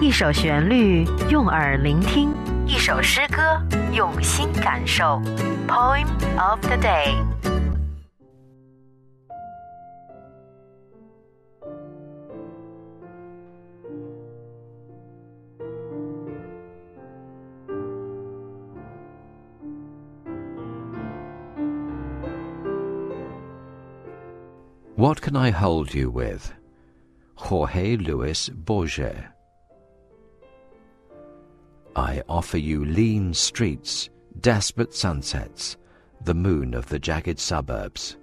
一首旋律用耳聆听，一首诗歌用心感受。Poem of the day。What can I hold you with? Jorge Luis Borges. I offer you lean streets, desperate sunsets, the moon of the jagged suburbs.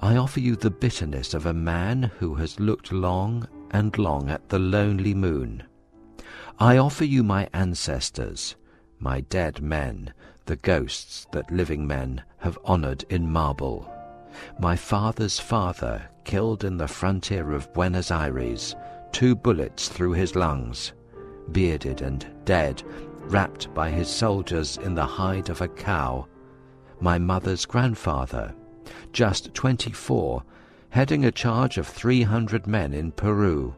I offer you the bitterness of a man who has looked long and long at the lonely moon. I offer you my ancestors, my dead men, the ghosts that living men have honored in marble my father's father killed in the frontier of Buenos Aires, two bullets through his lungs, bearded and dead, wrapped by his soldiers in the hide of a cow. My mother's grandfather, just 24, heading a charge of 300 men in Peru,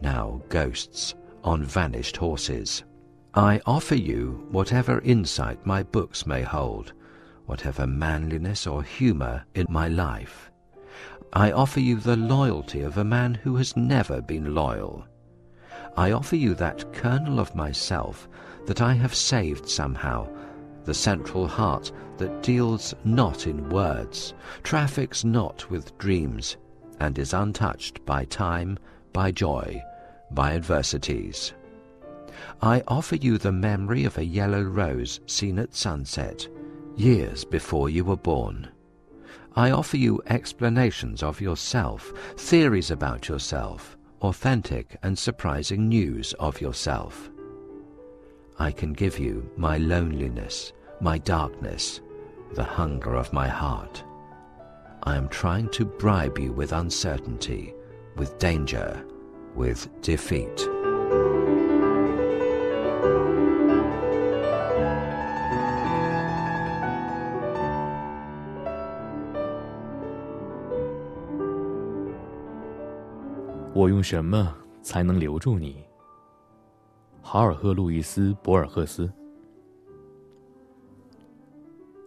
now ghosts on vanished horses. I offer you whatever insight my books may hold, whatever manliness or humour in my life. I offer you the loyalty of a man who has never been loyal. I offer you that kernel of myself that I have saved somehow, the central heart that deals not in words, traffics not with dreams, and is untouched by time, by joy, by adversities. I offer you the memory of a yellow rose seen at sunset, years before you were born. I offer you explanations of yourself, theories about yourself, authentic and surprising news of yourself. I can give you my loneliness, my darkness, the hunger of my heart. I am trying to bribe you with uncertainty, with danger, with defeat. 我用什么才能留住你？豪尔赫·路易斯·博尔赫斯。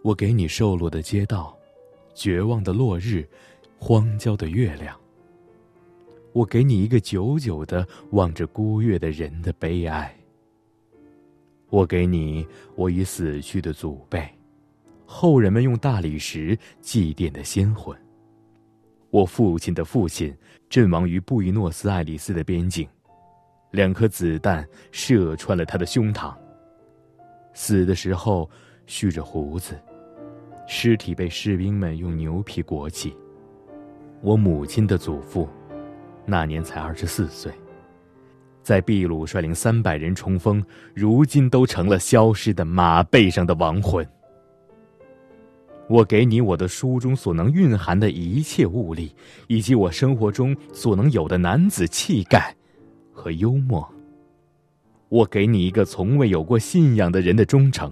我给你瘦落的街道，绝望的落日，荒郊的月亮。我给你一个久久的望着孤月的人的悲哀。我给你我已死去的祖辈，后人们用大理石祭奠的先魂。我父亲的父亲阵亡于布宜诺斯艾利斯的边境，两颗子弹射穿了他的胸膛。死的时候蓄着胡子，尸体被士兵们用牛皮裹起。我母亲的祖父，那年才二十四岁，在秘鲁率领三百人冲锋，如今都成了消失的马背上的亡魂。我给你我的书中所能蕴含的一切物力，以及我生活中所能有的男子气概和幽默。我给你一个从未有过信仰的人的忠诚。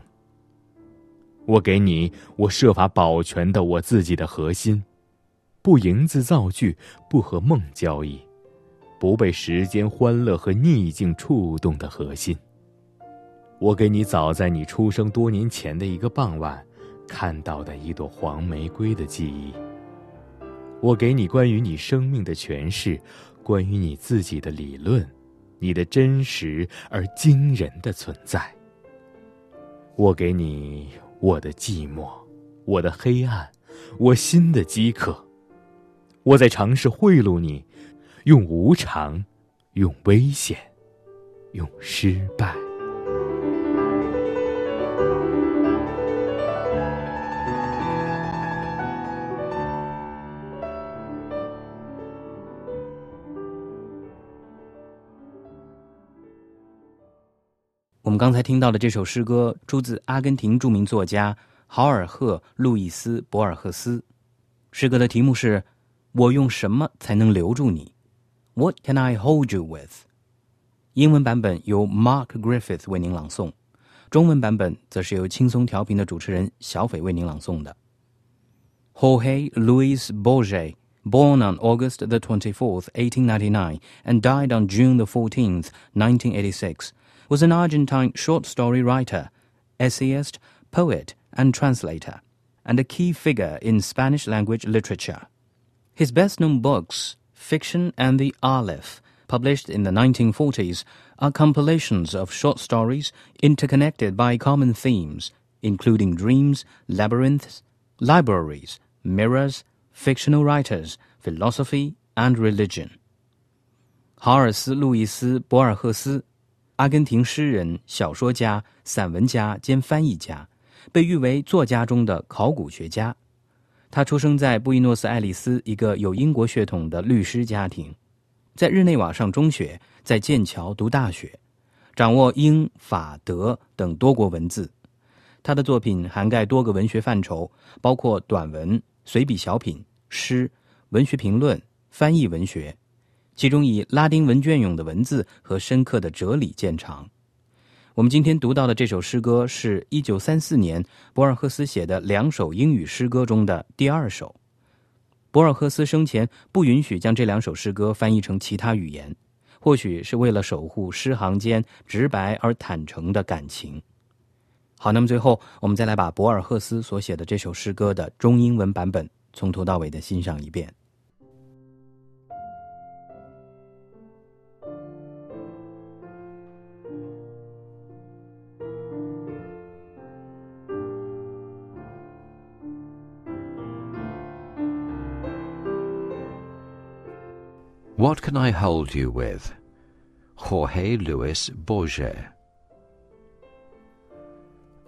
我给你我设法保全的我自己的核心，不营字造句，不和梦交易，不被时间、欢乐和逆境触动的核心。我给你早在你出生多年前的一个傍晚。看到的一朵黄玫瑰的记忆。我给你关于你生命的诠释，关于你自己的理论，你的真实而惊人的存在。我给你我的寂寞，我的黑暗，我心的饥渴。我在尝试贿赂你，用无常，用危险，用失败。们刚才听到的这首诗歌出自阿根廷著名作家豪尔赫·路易斯·博尔赫斯。诗歌的题目是“我用什么才能留住你 ”？What can I hold you with？英文版本由 Mark Griffith 为您朗诵，中文版本则是由轻松调频的主持人小斐为您朗诵的。Jorge Luis Borges, born on August the 24th, 1899, and died on June the 14th, 1986 was an Argentine short story writer, essayist, poet, and translator, and a key figure in Spanish language literature. His best known books, Fiction and the Aleph, published in the 1940s, are compilations of short stories interconnected by common themes, including dreams, labyrinths, libraries, mirrors, fictional writers, philosophy, and religion. 豪尔斯·路易斯·博尔赫斯 阿根廷诗人、小说家、散文家兼翻译家，被誉为作家中的考古学家。他出生在布宜诺斯艾利斯一个有英国血统的律师家庭，在日内瓦上中学，在剑桥读大学，掌握英、法、德等多国文字。他的作品涵盖多个文学范畴，包括短文、随笔小品、诗、文学评论、翻译文学。其中以拉丁文隽永的文字和深刻的哲理见长。我们今天读到的这首诗歌是一九三四年博尔赫斯写的两首英语诗歌中的第二首。博尔赫斯生前不允许将这两首诗歌翻译成其他语言，或许是为了守护诗行间直白而坦诚的感情。好，那么最后我们再来把博尔赫斯所写的这首诗歌的中英文版本从头到尾的欣赏一遍。What can I hold you with? Jorge Luis Borges.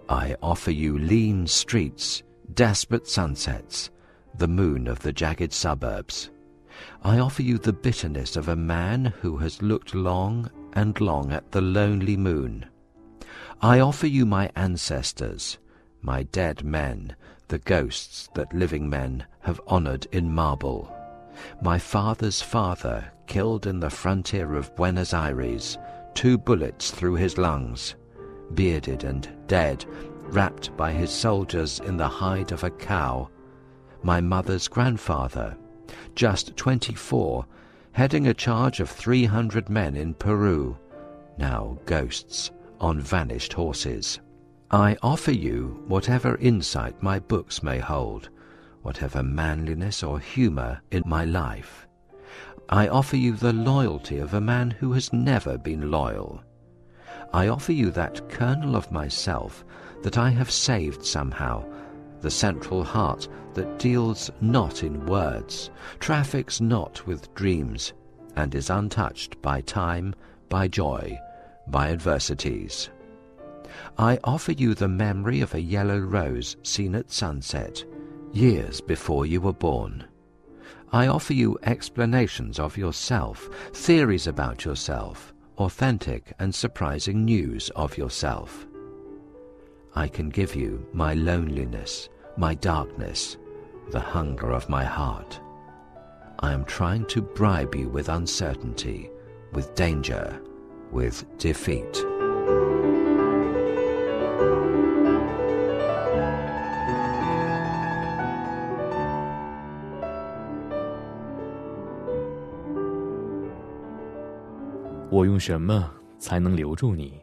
I offer you lean streets, desperate sunsets, the moon of the jagged suburbs. I offer you the bitterness of a man who has looked long and long at the lonely moon. I offer you my ancestors, my dead men, the ghosts that living men have honored in marble my father's father killed in the frontier of Buenos Aires, two bullets through his lungs, bearded and dead, wrapped by his soldiers in the hide of a cow. My mother's grandfather, just 24, heading a charge of 300 men in Peru, now ghosts on vanished horses. I offer you whatever insight my books may hold, whatever manliness or humour in my life. I offer you the loyalty of a man who has never been loyal. I offer you that kernel of myself that I have saved somehow, the central heart that deals not in words, traffics not with dreams, and is untouched by time, by joy, by adversities. I offer you the memory of a yellow rose seen at sunset, years before you were born. I offer you explanations of yourself, theories about yourself, authentic and surprising news of yourself. I can give you my loneliness, my darkness, the hunger of my heart. I am trying to bribe you with uncertainty, with danger, with defeat. 什么才能留住你？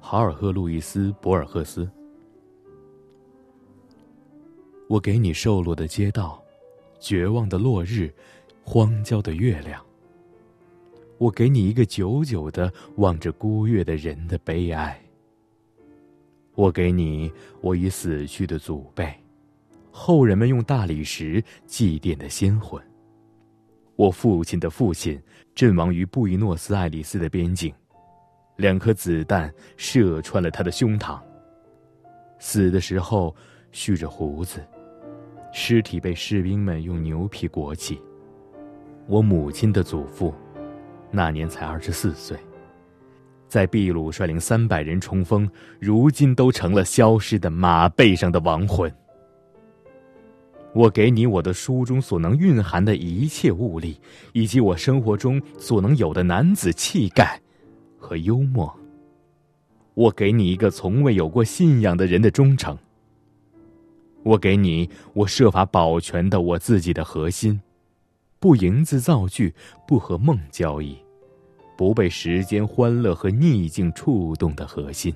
豪尔赫·路易斯·博尔赫斯。我给你瘦落的街道，绝望的落日，荒郊的月亮。我给你一个久久的望着孤月的人的悲哀。我给你我已死去的祖辈，后人们用大理石祭奠的先魂。我父亲的父亲阵亡于布宜诺斯艾利斯的边境，两颗子弹射穿了他的胸膛。死的时候蓄着胡子，尸体被士兵们用牛皮裹起。我母亲的祖父，那年才二十四岁，在秘鲁率领三百人冲锋，如今都成了消失的马背上的亡魂。我给你我的书中所能蕴含的一切物力，以及我生活中所能有的男子气概和幽默。我给你一个从未有过信仰的人的忠诚。我给你我设法保全的我自己的核心，不营字造句，不和梦交易，不被时间欢乐和逆境触动的核心。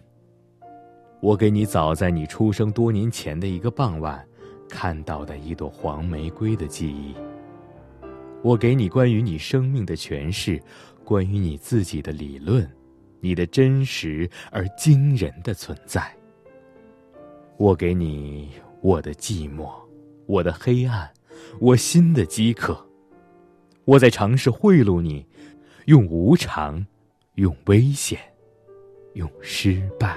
我给你早在你出生多年前的一个傍晚。看到的一朵黄玫瑰的记忆。我给你关于你生命的诠释，关于你自己的理论，你的真实而惊人的存在。我给你我的寂寞，我的黑暗，我心的饥渴。我在尝试贿赂你，用无常，用危险，用失败。